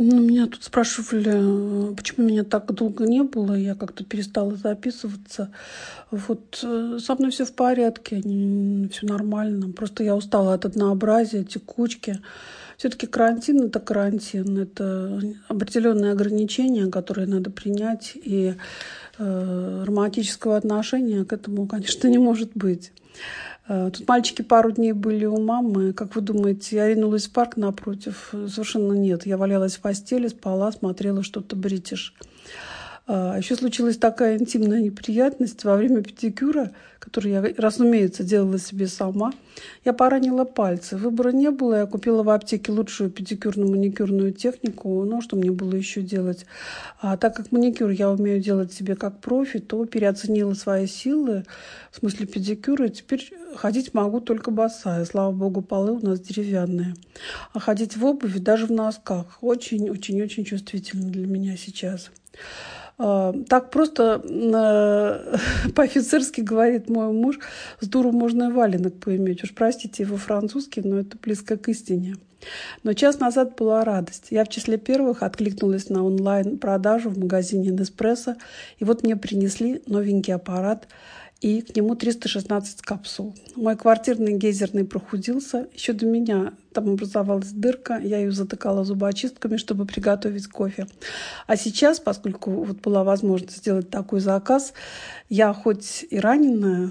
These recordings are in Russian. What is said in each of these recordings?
Ну, меня тут спрашивали, почему меня так долго не было, я как-то перестала записываться. Вот э, со мной все в порядке, все нормально. Просто я устала от однообразия, текучки. Все-таки карантин это карантин, это определенные ограничения, которые надо принять, и э, романтического отношения к этому, конечно, не может быть. Э, тут мальчики пару дней были у мамы. Как вы думаете, я ринулась в парк напротив? Совершенно нет. Я валялась в постели, спала, смотрела что-то бритиш. А, Еще случилась такая интимная неприятность во время педикюра, который я, разумеется, делала себе сама. Я поранила пальцы. Выбора не было. Я купила в аптеке лучшую педикюрно-маникюрную технику. Ну, что мне было еще делать? А так как маникюр я умею делать себе как профи, то переоценила свои силы в смысле педикюра. И теперь ходить могу только босая. Слава богу, полы у нас деревянные. А ходить в обуви, даже в носках, очень-очень-очень чувствительно для меня сейчас. Так просто э, по-офицерски говорит мой муж, с дуру можно и валенок поиметь. Уж простите его французский, но это близко к истине. Но час назад была радость. Я в числе первых откликнулась на онлайн-продажу в магазине Неспрессо, и вот мне принесли новенький аппарат – и к нему 316 капсул. Мой квартирный гейзерный прохудился. Еще до меня там образовалась дырка, я ее затыкала зубочистками, чтобы приготовить кофе. А сейчас, поскольку вот была возможность сделать такой заказ, я хоть и раненая,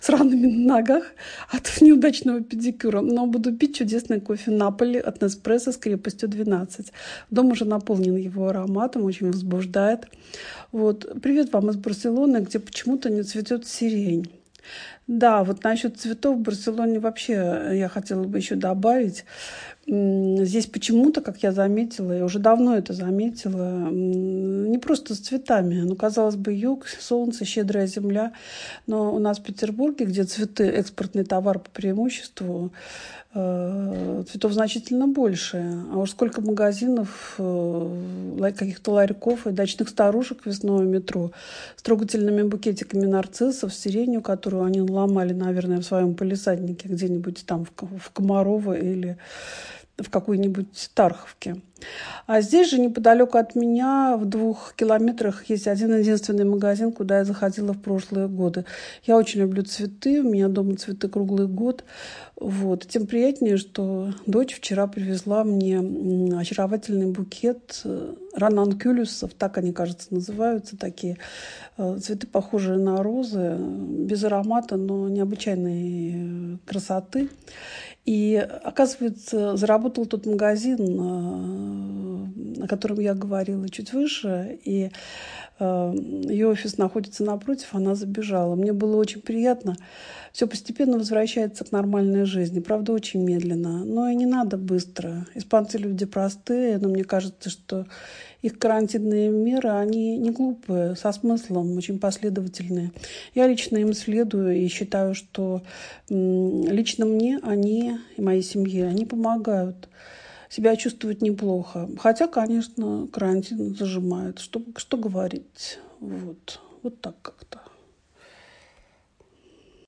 с ранами на ногах от неудачного педикюра, но буду пить чудесный кофе Наполи от Неспрессо с крепостью 12. Дом уже наполнен его ароматом, очень возбуждает. Вот. Привет вам из Барселоны, где почему-то не цветет сирень. Да, вот насчет цветов в Барселоне вообще я хотела бы еще добавить. Здесь почему-то, как я заметила, я уже давно это заметила, не просто с цветами. Ну, казалось бы, юг, солнце, щедрая земля. Но у нас в Петербурге, где цветы экспортный товар по преимуществу, э, цветов значительно больше. А уж сколько магазинов, э, каких-то ларьков и дачных старушек весной в метро с трогательными букетиками нарциссов, сиренью, которую они ломали, наверное, в своем полисаднике где-нибудь там в Комарово или в какой-нибудь Тарховке. А здесь же неподалеку от меня, в двух километрах, есть один единственный магазин, куда я заходила в прошлые годы. Я очень люблю цветы, у меня дома цветы круглый год. Вот. Тем приятнее, что дочь вчера привезла мне очаровательный букет э, рананкюлюсов, так они, кажется, называются, такие э, цветы, похожие на розы, без аромата, но необычайной э, красоты. И, оказывается, заработал тот магазин, о котором я говорила чуть выше, и ее офис находится напротив, она забежала. Мне было очень приятно. Все постепенно возвращается к нормальной жизни. Правда, очень медленно. Но и не надо быстро. Испанцы люди простые, но мне кажется, что их карантинные меры, они не глупые, со смыслом, очень последовательные. Я лично им следую и считаю, что лично мне они и моей семье, они помогают себя чувствовать неплохо. Хотя, конечно, карантин зажимает. Что, что говорить? Вот, вот так как-то.